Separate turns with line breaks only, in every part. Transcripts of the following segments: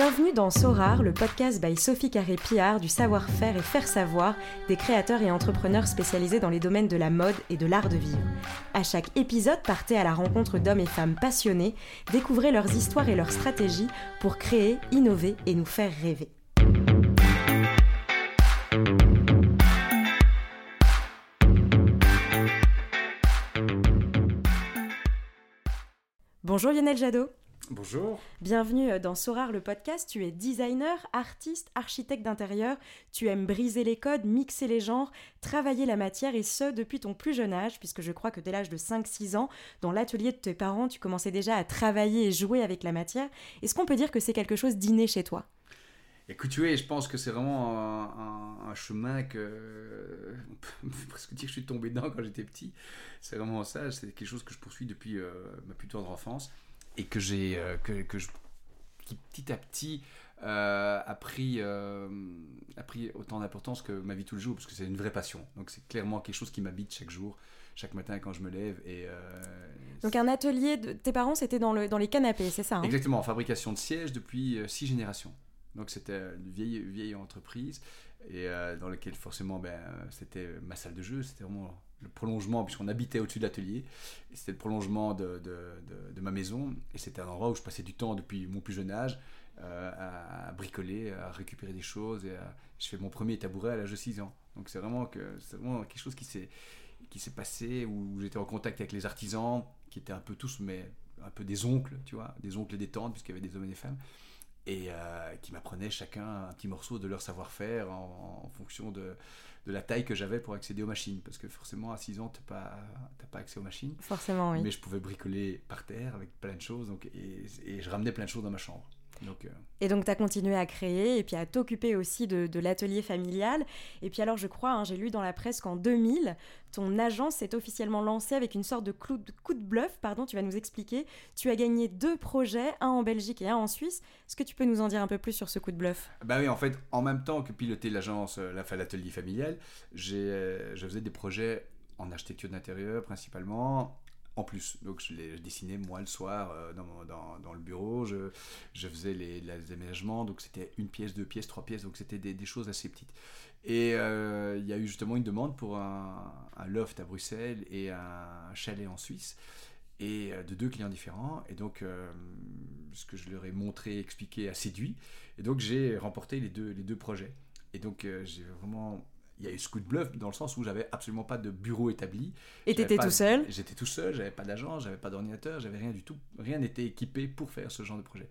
Bienvenue dans Sorar, le podcast by Sophie Carré-Pillard du savoir-faire et faire savoir des créateurs et entrepreneurs spécialisés dans les domaines de la mode et de l'art de vivre. À chaque épisode, partez à la rencontre d'hommes et femmes passionnés, découvrez leurs histoires et leurs stratégies pour créer, innover et nous faire rêver. Bonjour Lionel Jadot.
Bonjour.
Bienvenue euh, dans Sorar le podcast. Tu es designer, artiste, architecte d'intérieur. Tu aimes briser les codes, mixer les genres, travailler la matière et ce depuis ton plus jeune âge, puisque je crois que dès l'âge de 5-6 ans, dans l'atelier de tes parents, tu commençais déjà à travailler et jouer avec la matière. Est-ce qu'on peut dire que c'est quelque chose d'inné chez toi?
Écoute, tu je pense que c'est vraiment un, chemin que. On peut presque dire que je suis tombé dedans quand j'étais petit. C'est vraiment ça. C'est quelque chose que je poursuis depuis euh, ma plus tendre enfance et que j'ai. Euh, que, que je, qui petit à petit euh, a, pris, a pris autant d'importance que ma vie tous les jours, parce que c'est une vraie passion. Donc c'est clairement quelque chose qui m'habite chaque jour chaque matin quand je me lève. Et,
Donc un atelier de tes parents, c'était dans, le, dans les canapés, c'est ça hein?
Exactement, en fabrication de sièges depuis six générations. Donc c'était une vieille, vieille entreprise et euh, dans laquelle forcément ben, c'était ma salle de jeu, c'était vraiment le prolongement, puisqu'on habitait au-dessus de l'atelier, c'était le prolongement de, de, de, ma maison, et c'était un endroit où je passais du temps depuis mon plus jeune âge euh, à, bricoler, à récupérer des choses, et je fais mon premier tabouret à l'âge de 6 ans. Donc c'est vraiment, que, vraiment quelque chose qui s'est, qui s'est passé, où j'étais en contact avec les artisans, qui étaient un peu tous, mais un peu des oncles, tu vois, des oncles et des tantes, puisqu'il y avait des hommes et des femmes et euh, qui m'apprenaient chacun un petit morceau de leur savoir-faire en, fonction de, de, la taille que j'avais pour accéder aux machines. Parce que forcément, à 6 ans, tu n'as pas, pas accès aux machines.
Forcément, oui.
Mais je pouvais bricoler par terre avec plein de choses donc, et, et je ramenais plein de choses dans ma chambre.
Euh, et donc, tu as continué à créer et puis à t'occuper aussi de, l'atelier familial. Et puis, alors, je crois, hein, j'ai lu dans la presse qu'en 2000, ton agence s'est officiellement lancée avec une sorte de coup, de bluff. Pardon, tu vas nous expliquer. Tu as gagné deux projets, un en Belgique et un en Suisse. Est-ce que tu peux nous en dire un peu plus sur ce coup de bluff?
Bah oui, en fait, en même temps que piloter l'agence, euh, l'atelier familial, euh, je faisais des projets en architecture d'intérieur principalement, en plus. Donc je, les, dessinais moi le soir euh, dans, le bureau, je, faisais les, aménagements, donc c'était une pièce, deux pièces, trois pièces, donc c'était des, choses assez petites. Et euh, il y a eu justement une demande pour un, un, loft à Bruxelles et un chalet en Suisse, et euh, de deux clients différents. Et donc ce que je leur ai montré, expliqué a séduit. Et donc j'ai remporté les deux, les deux projets. Et donc j'ai vraiment il y a eu ce coup de bluff dans le sens où j'avais absolument pas de bureau établi.
Et tu étais tout seul?
J'étais tout seul, j'avais pas d'agence, j'avais pas d'ordinateur, j'avais rien du tout, rien n'était équipé pour faire ce genre de projet.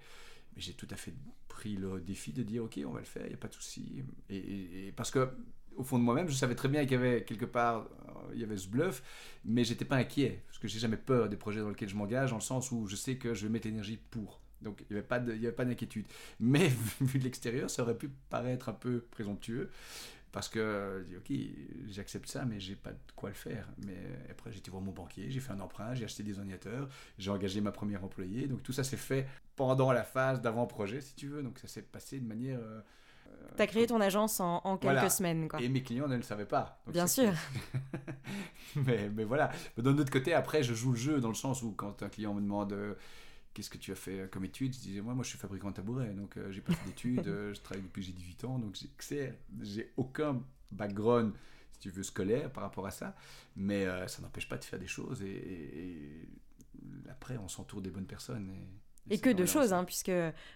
Mais j'ai tout à fait pris le défi de dire ok, on va le faire, il n'y a pas de souci. Et, parce que au fond de moi-même, je savais très bien qu'il y avait quelque part, euh, il y avait ce bluff, mais j'étais pas inquiet parce que j'ai jamais peur des projets dans lesquels je m'engage, dans le sens où je sais que je vais mettre l'énergie pour. Donc il n'y avait pas d'inquiétude. Mais vu de l'extérieur, ça aurait pu paraître un peu présomptueux. Parce que je dis, ok, j'accepte ça, mais j'ai pas de quoi le faire. Mais après, j'étais voir mon banquier, j'ai fait un emprunt, j'ai acheté des ordinateurs, j'ai engagé ma première employée. Donc tout ça s'est fait pendant la phase d'avant-projet, si tu veux. Donc ça s'est passé de manière. Euh,
tu as créé ton agence en, quelques semaines. Quoi.
Et mes clients ne le savaient pas.
Bien sûr.
mais, mais, voilà. D'un autre côté, après, je joue le jeu dans le sens où quand un client me demande euh, qu'est-ce que tu as fait euh, comme études Je disais, moi, moi je suis fabricant de tabouret, donc euh, j'ai pas fait d'études, euh, je travaille depuis j'ai 18 ans, donc j'ai aucun background, si tu veux, scolaire par rapport à ça, mais ça n'empêche pas de faire des choses et, après, on s'entoure des bonnes personnes. Et
que de choses, hein, puisque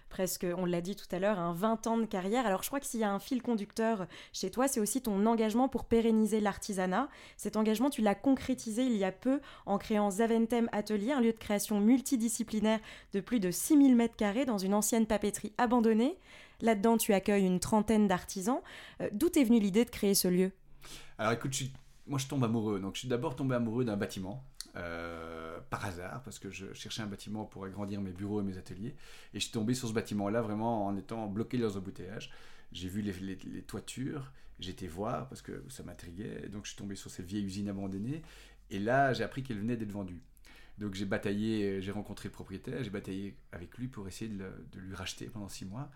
presque, on l'a dit tout à l'heure, un 20 ans de carrière. Alors je crois que s'il y a un fil conducteur chez toi, c'est aussi ton engagement pour pérenniser l'artisanat. Cet engagement, tu l'as concrétisé il y a peu en créant Zaventem Atelier, un lieu de création multidisciplinaire de plus de 6000 m2 dans une ancienne papeterie abandonnée. Là-dedans, tu accueilles une trentaine d'artisans. Euh, d'où est venue l'idée de créer ce lieu?
Alors écoute, moi je tombe amoureux. Donc je suis d'abord tombé amoureux d'un bâtiment. Euh, par hasard, parce que je cherchais un bâtiment pour agrandir mes bureaux et mes ateliers. Et je suis tombé sur ce bâtiment-là vraiment en étant bloqué dans un embouteillage. J'ai vu les, les, toitures, j'étais voir parce que ça m'intriguait. Donc je suis tombé sur cette vieille usine abandonnée. Et là, j'ai appris qu'elle venait d'être vendue. Donc j'ai bataillé, j'ai rencontré le propriétaire, j'ai bataillé avec lui pour essayer de, de lui racheter pendant six mois.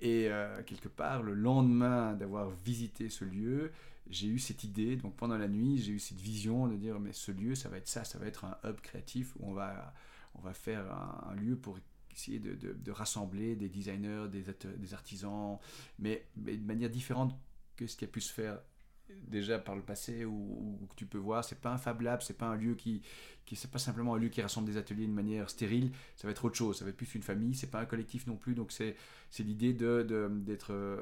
Et euh, quelque part, le lendemain d'avoir visité ce lieu, j'ai eu cette idée, donc pendant la nuit, j'ai eu cette vision de dire, mais ce lieu, ça va être ça, ça va être un hub créatif où on va, on va faire un, lieu pour essayer de, de, rassembler des designers, des, des artisans, mais, mais, de manière différente que ce qui a pu se faire déjà par le passé ou, que tu peux voir. C'est pas un Fab Lab c'est pas un lieu qui qui c'est pas simplement un lieu qui rassemble des ateliers de manière stérile. Ça va être autre chose ça va être plus une famille c'est pas un collectif non plus. Donc c'est c'est l'idée de d'être euh,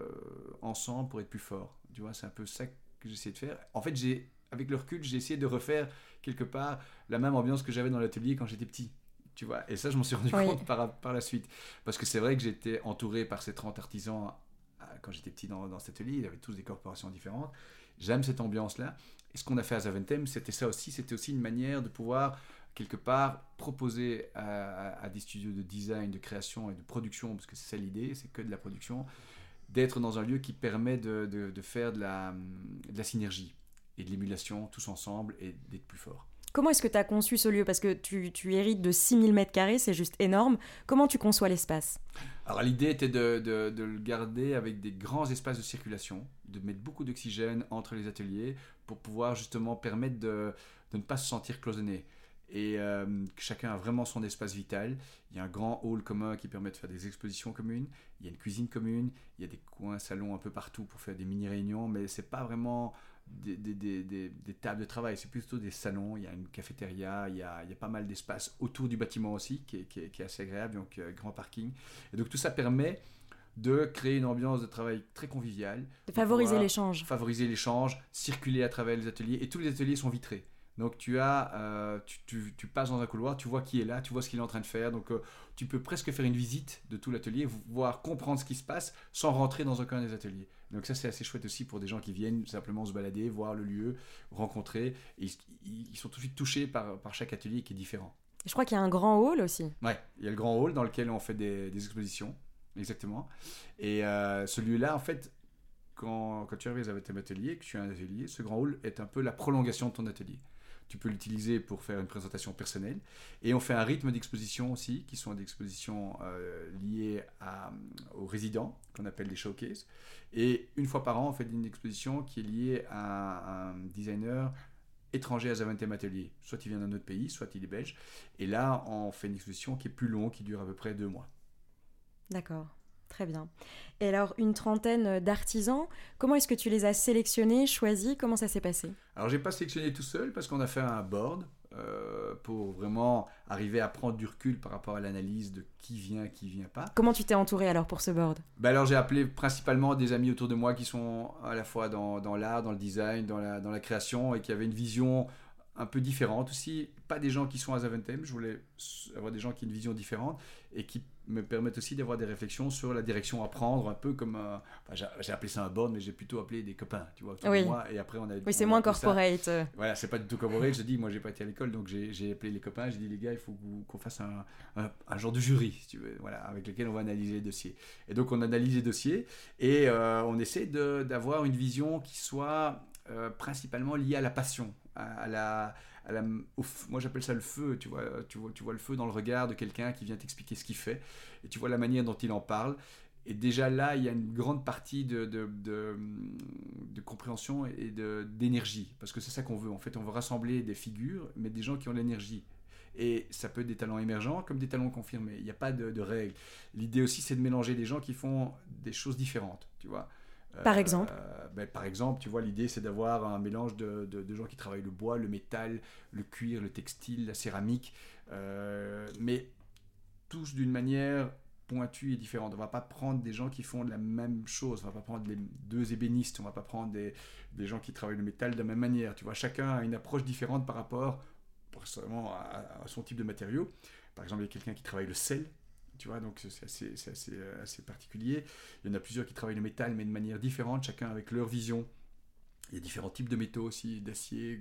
ensemble pour être plus fort. Tu vois c'est un peu ça que j'essaie de faire en fait j'ai avec le recul j'ai essayé de refaire quelque part la même ambiance que j'avais dans l'atelier quand j'étais petit tu vois et ça je m'en suis rendu compte par, par la suite parce que c'est vrai que j'étais entouré par ces 30 artisans euh, quand j'étais petit dans, dans cet atelier, ils avaient tous des corporations différentes. J'aime cette ambiance-là. Et ce qu'on a fait à Zaventem, c'était ça aussi. C'était aussi une manière de pouvoir, quelque part, proposer à, des studios de design, de création et de production, parce que c'est ça l'idée, c'est que de la production, d'être dans un lieu qui permet de, de, faire de la, de la synergie et de l'émulation tous ensemble et d'être plus fort.
Comment est-ce que tu as conçu ce lieu? Parce que tu, tu, hérites de 6000 mètres carrés, c'est juste énorme. Comment tu conçois l'espace?
Alors l'idée était de, de, de, le garder avec des grands espaces de circulation, de mettre beaucoup d'oxygène entre les ateliers pour pouvoir justement permettre de, de ne pas se sentir cloisonné. Et euh, chacun a vraiment son espace vital. Il y a un grand hall commun qui permet de faire des expositions communes. Il y a une cuisine commune. Il y a des coins salons un peu partout pour faire des mini-réunions. Mais c'est pas vraiment des, des, des, des, tables de travail, c'est plutôt des salons, il y a une cafétéria, il y a, il y a pas mal d'espace autour du bâtiment aussi qui est, qui est, assez agréable, donc euh, grand parking. Et donc tout ça permet de créer une ambiance de travail très conviviale.
De favoriser l'échange.
Favoriser l'échange, circuler à travers les ateliers, et tous les ateliers sont vitrés. Donc tu as, euh, tu, tu, tu, passes dans un couloir, tu vois qui est là, tu vois ce qu'il est en train de faire. Donc euh, tu peux presque faire une visite de tout l'atelier, voir comprendre ce qui se passe sans rentrer dans aucun des ateliers. Donc ça c'est assez chouette aussi pour des gens qui viennent simplement se balader, voir le lieu, rencontrer. Et ils, sont tout de suite touchés par, par chaque atelier qui est différent.
Je crois qu'il y a un grand hall aussi.
Ouais, il y a le grand hall dans lequel on fait des, des expositions, exactement. Et euh, ce lieu-là, en fait, quand, quand tu arrives avec tes ateliers, que tu as un atelier, ce grand hall est un peu la prolongation de ton atelier tu peux l'utiliser pour faire une présentation personnelle. Et on fait un rythme d'exposition aussi, qui sont des expositions euh, liées à, aux résidents, qu'on appelle des showcases. Et une fois par an, on fait une exposition qui est liée à un designer étranger à Zaventem Atelier. Soit il vient d'un autre pays, soit il est belge. Et là, on fait une exposition qui est plus longue, qui dure à peu près deux mois.
D'accord. Très bien. Et alors, une trentaine d'artisans, comment est-ce que tu les as sélectionnés, choisis? Comment ça s'est passé?
Alors, j'ai pas sélectionné tout seul parce qu'on a fait un board euh, pour vraiment arriver à prendre du recul par rapport à l'analyse de qui vient, qui vient pas.
Comment tu t'es entouré alors pour ce board?
Ben Alors, j'ai appelé principalement des amis autour de moi qui sont à la fois dans, dans l'art, dans le design, dans la, dans la création et qui avaient une vision un peu différente aussi. Pas des gens qui sont à Zaventem, je voulais avoir des gens qui ont une vision différente et qui me permettent aussi d'avoir des réflexions sur la direction à prendre, un peu comme un, j'ai appelé ça un board, mais j'ai plutôt appelé des copains, tu vois,
oui.
moi, et après on a.
Oui, c'est moins corporate.
Voilà, c'est pas du tout corporate. je dis, moi, j'ai pas été à l'école, donc j'ai appelé les copains, j'ai dit, les gars, il faut qu'on fasse un, un, genre de jury, si tu veux, voilà, avec lequel on va analyser les dossiers. Et donc on analyse les dossiers et euh, on essaie d'avoir une vision qui soit euh, principalement liée à la passion, à, la, moi j'appelle ça le feu, tu vois, tu vois, tu vois le feu dans le regard de quelqu'un qui vient t'expliquer ce qu'il fait, et tu vois la manière dont il en parle. Et déjà là, il y a une grande partie de, de, de, compréhension et d'énergie, parce que c'est ça qu'on veut. En fait, on veut rassembler des figures, mais des gens qui ont l'énergie. Et ça peut être des talents émergents comme des talents confirmés. Il n'y a pas de, de règle. L'idée aussi, c'est de mélanger des gens qui font des choses différentes, tu vois.
Par euh, exemple
ben, Par exemple, tu vois, l'idée c'est d'avoir un mélange de, de, gens qui travaillent le bois, le métal, le cuir, le textile, la céramique, euh, mais tous d'une manière pointue et différente. On va pas prendre des gens qui font la même chose, on va pas prendre les deux ébénistes, on va pas prendre des, des gens qui travaillent le métal de la même manière. Tu vois, chacun a une approche différente par rapport à, à son type de matériau. Par exemple, il y a quelqu'un qui travaille le sel, tu vois, donc c'est assez, assez, euh, assez, particulier. Il y en a plusieurs qui travaillent le métal, mais de manière différente, chacun avec leur vision. Il y a différents types de métaux aussi, d'acier,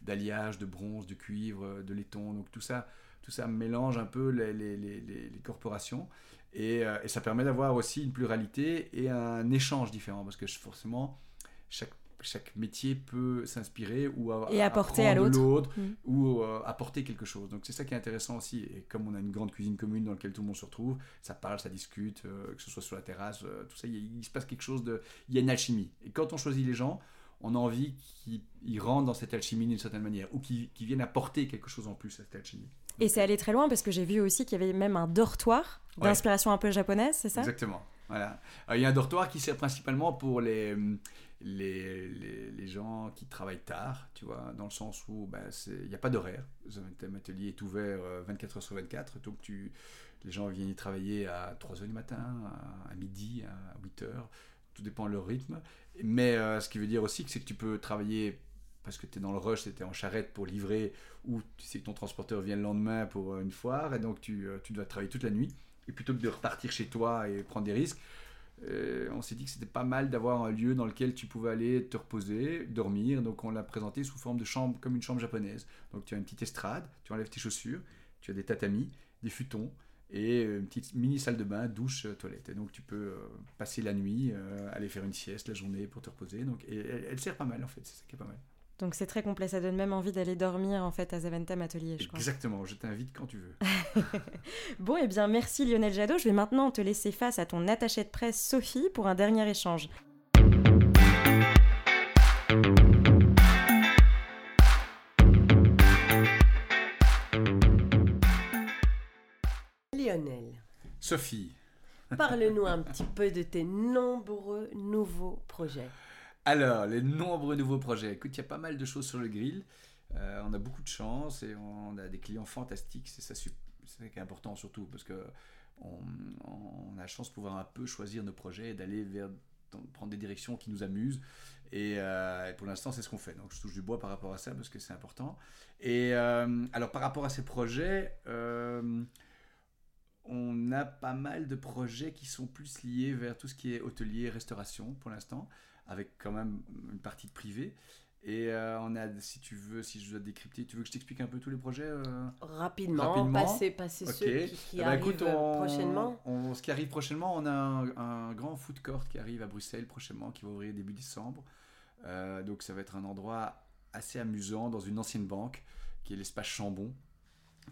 d'alliage, de, de, bronze, de cuivre, de laiton. Donc tout ça, tout ça mélange un peu les, les, les, les corporations. Et, euh, et, ça permet d'avoir aussi une pluralité et un échange différent. Parce que forcément, chaque chaque métier peut s'inspirer ou
et apporter à l'autre
mm. ou euh, apporter quelque chose. Donc c'est ça qui est intéressant aussi. Et comme on a une grande cuisine commune dans laquelle tout le monde se retrouve, ça parle, ça discute, euh, que ce soit sur la terrasse, euh, tout ça, il, se passe quelque chose de... Il y a une alchimie. Et quand on choisit les gens, on a envie qu'ils rentrent dans cette alchimie d'une certaine manière, ou qu'ils viennent apporter quelque chose en plus à cette alchimie.
Et c'est allé très loin parce que j'ai vu aussi qu'il y avait même un dortoir d'inspiration un peu japonaise, c'est ça?
Exactement. Voilà. il y a un dortoir qui sert principalement pour les, les, les, gens qui travaillent tard, tu vois, dans le sens où ben, il n'y a pas d'horaire. Un atelier est ouvert 24 euh, heures sur 24, donc tu, les gens viennent y travailler à 3 h du matin, à, midi, à 8 h tout dépend de leur rythme. Mais euh, ce qui veut dire aussi que c'est que tu peux travailler parce que tu es dans le rush, tu en charrette pour livrer, ou tu sais que ton transporteur vient le lendemain pour euh, une foire, et donc tu, tu dois travailler toute la nuit. Et plutôt que de repartir chez toi et prendre des risques, euh, on s'est dit que c'était pas mal d'avoir un lieu dans lequel tu pouvais aller te reposer, dormir. Donc on l'a présenté sous forme de chambre, comme une chambre japonaise. Donc tu as une petite estrade, tu enlèves tes chaussures, tu as des tatamis, des futons et une petite mini salle de bain, douche, euh, toilette. Et donc tu peux euh, passer la nuit, aller faire une sieste la journée pour te reposer. Donc, et elle sert pas mal en fait, c'est ça qui est pas mal.
Donc c'est très complet, ça donne même envie d'aller dormir en fait à Zaventem Atelier, je crois.
Exactement, je t'invite quand tu veux.
bon, et eh bien merci Lionel Jadot, je vais maintenant te laisser face à ton attachée de presse Sophie pour un dernier échange.
Lionel.
Sophie.
Parle-nous un petit peu de tes nombreux nouveaux projets.
Alors, les nombreux nouveaux projets. Écoute, il y a pas mal de choses sur le grill. Euh, on a beaucoup de chance et on a des clients fantastiques. C'est ça, qui est important surtout parce que on, a la chance de pouvoir un peu choisir nos projets et d'aller vers prendre des directions qui nous amusent. Euh, et, pour l'instant, c'est ce qu'on fait. Donc, je touche du bois par rapport à ça parce que c'est important. Et euh, alors, par rapport à ces projets, on a pas mal de projets qui sont plus liés vers tout ce qui est hôtelier, restauration pour l'instant avec quand même une partie de privé. Et euh, on a, si tu veux, si je dois décrypter, tu veux que je t'explique un peu tous les projets euh,
Rapidement, Rapidement, passer, passer ceux qui, qui eh ben, arrivent prochainement.
ce qui arrive prochainement, on a un, grand food court qui arrive à Bruxelles prochainement, qui va ouvrir début décembre. Euh, donc ça va être un endroit assez amusant dans une ancienne banque, qui est l'espace Chambon,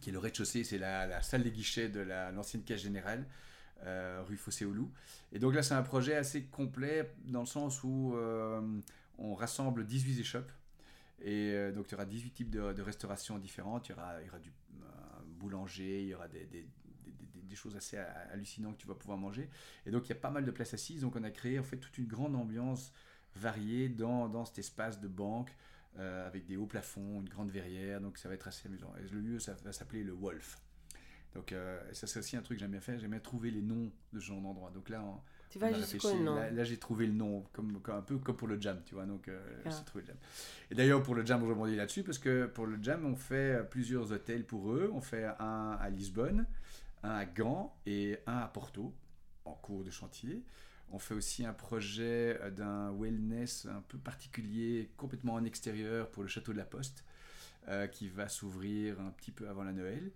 qui est le rez-de-chaussée, c'est la, la, salle des guichets de l'ancienne caisse générale. Euh, rue Fossé-Oulou. Et donc là, c'est un projet assez complet dans le sens où euh, on rassemble 18 échoppes. Et euh, donc, tu auras 18 types de, restauration différentes. Il y aura, il y aura du boulanger, il y aura des, des, des, choses assez hallucinantes que tu vas pouvoir manger. Et donc, il y a pas mal de places assises. Donc, on a créé en fait toute une grande ambiance variée dans, dans cet espace de banque. avec des hauts plafonds, une grande verrière, donc ça va être assez amusant. Et le lieu, ça va s'appeler le Wolf. Donc euh, ça c'est aussi un truc que j'aime bien faire, j'aime bien trouver les noms de ce genre d'endroits. Donc là,
tu vas.
Là, j'ai trouvé le nom, comme, un peu comme pour le jam, tu vois. Donc euh, ah. j'ai trouvé le jam. Et d'ailleurs pour le jam, je rebondis là-dessus parce que pour le jam, on fait plusieurs hôtels pour eux. On fait un à Lisbonne, un à Gand et un à Porto en cours de chantier. On fait aussi un projet d'un wellness un peu particulier, complètement en extérieur pour le château de la Poste, euh, qui va s'ouvrir un petit peu avant la Noël.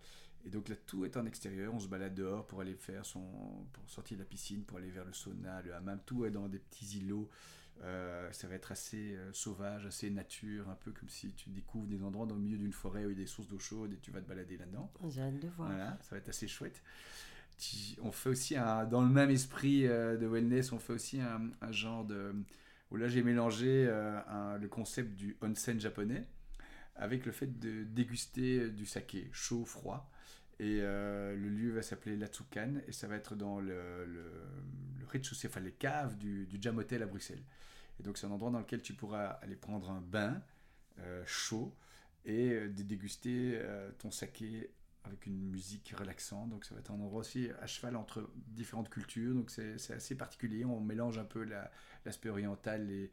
Et donc là, tout est en extérieur. On se balade dehors pour aller faire son. pour sortir de la piscine, pour aller vers le sauna, le hammam. Tout est dans des petits îlots. Euh, ça va être assez euh, sauvage, assez nature, un peu comme si tu découvres des endroits dans le milieu d'une forêt où il y a des sources d'eau chaude et tu vas te balader là-dedans.
J'ai hâte de voir.
Voilà, ça va être assez chouette. On fait aussi, un, dans le même esprit euh, de wellness, on fait aussi un, genre de. où là j'ai mélangé le concept du onsen japonais avec le fait de déguster du saké chaud, froid. Et euh, le lieu va s'appeler Latsukan et ça va être dans le, rez-de-chaussée, enfin les caves du, du, Jam Hotel à Bruxelles. Et donc c'est un endroit dans lequel tu pourras aller prendre un bain euh, chaud et euh, déguster ton saké avec une musique relaxante. Donc ça va être un endroit aussi à cheval entre différentes cultures. Donc c'est assez particulier. On mélange un peu l'aspect oriental et,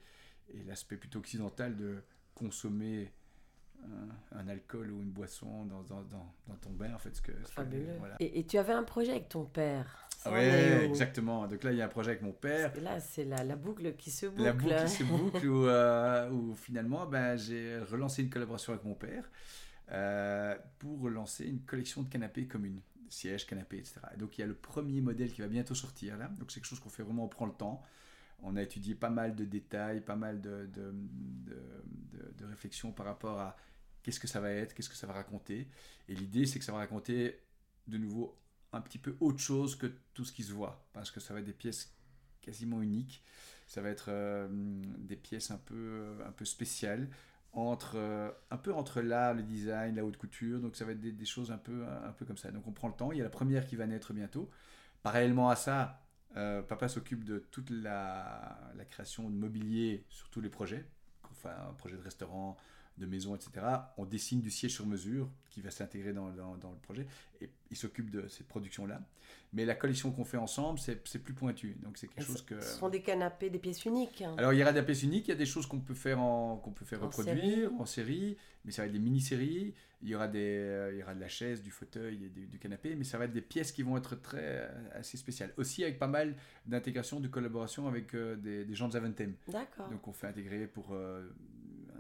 et l'aspect plutôt occidental de consommer un, alcool ou une boisson dans, dans, dans, ton bain, en fait. Ce que,
Voilà. Et, tu avais un projet avec ton père.
Oui, exactement. Donc là, il y a un projet avec mon père.
là, c'est la, la, boucle qui se boucle.
La boucle qui se boucle où, euh, où finalement, ben, j'ai relancé une collaboration avec mon père euh, pour relancer une collection de canapés communes. Sièges, canapés, etc. Et donc il y a le premier modèle qui va bientôt sortir là. Donc c'est quelque chose qu'on fait vraiment, on prend le temps. On a étudié pas mal de détails, pas mal de, de, de, de réflexions par rapport à qu'est-ce que ça va être, qu'est-ce que ça va raconter. Et l'idée, c'est que ça va raconter de nouveau un petit peu autre chose que tout ce qui se voit, parce que ça va être des pièces quasiment uniques. Ça va être euh, des pièces un peu, un peu spéciales, entre, euh, un peu entre l'art, le design, la haute couture. Donc ça va être des, choses un peu, un peu comme ça. Donc on prend le temps. Il y a la première qui va naître bientôt. Parallèlement à ça, euh, papa s'occupe de toute la, la création de mobilier sur tous les projets. Enfin, un projet de restaurant, de maison, etc. On dessine du siège sur mesure qui va s'intégrer dans, dans, dans le projet et il s'occupe de cette production-là. Mais la collection qu'on fait ensemble, c'est plus pointu. Donc c'est quelque
Et
chose que.
Ce sont des canapés, des pièces uniques. hein.
Alors il y aura des pièces uniques, il y a des choses qu'on peut faire en qu'on peut faire
En
reproduire en série, mais ça va être des mini-séries. Il y aura des euh, il y aura de la chaise, du fauteuil et du, du canapé, mais ça va être des pièces qui vont être très euh, assez spéciales. Aussi avec pas mal d'intégration, de collaboration avec euh, des, des gens de Zaventem.
D'accord.
Donc on fait intégrer pour euh,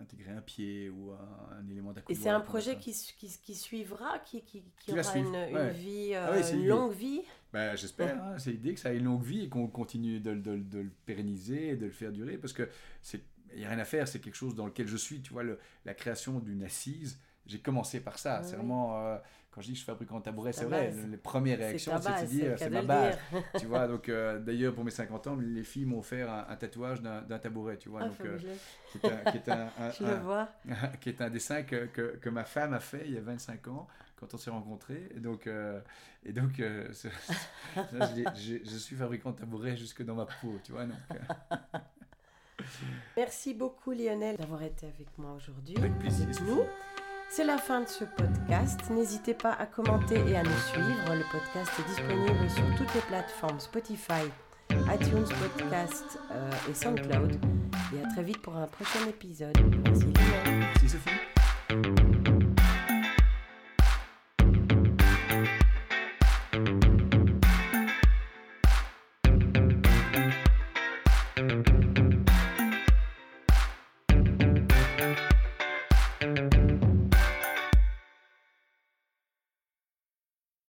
intégrer un pied ou un, un élément
Et
d'accoudoir.
c'est un projet qui, qui, qui suivra, qui, qui, aura une, une vie,
Ah
euh, une longue vie.
Ben, J'espère, hein, c'est l'idée que ça ait une longue vie et qu'on continue de, le- de de le pérenniser et de le faire durer parce que c'est il n'y a rien à faire, c'est quelque chose dans lequel je suis. Tu vois, le- la création d'une assise, j'ai commencé par ça.
Ah
c'est vraiment, euh, quand je dis que je fabrique en tabouret,
Ta
c'est vrai.
base.
Les premières réactions, c'est de se
base,
dire,
c'est
ma
de
base. tu vois, donc euh, d'ailleurs, pour mes 50 ans, les filles m'ont offert un, un tatouage d'un tabouret, tu vois,
Ah,
donc, euh, qui est un, qui est un- un-
Je
un-
le vois.
qui est un dessin que, que, que ma femme a fait il y a 25 ans quand on s'est rencontrés. Et donc, euh, et donc euh, je, suis fabricant de tabouret jusque dans ma peau, tu vois. Donc, euh,
Merci beaucoup Lionel d'avoir été avec moi aujourd'hui.
avec plaisir.
avec nous. C'est la fin de ce podcast. N'hésitez pas à commenter et à nous suivre. Le podcast est disponible sur toutes les plateformes Spotify, iTunes Podcast euh, et SoundCloud. Et à très vite pour un prochain épisode. Merci.
Merci Sophie.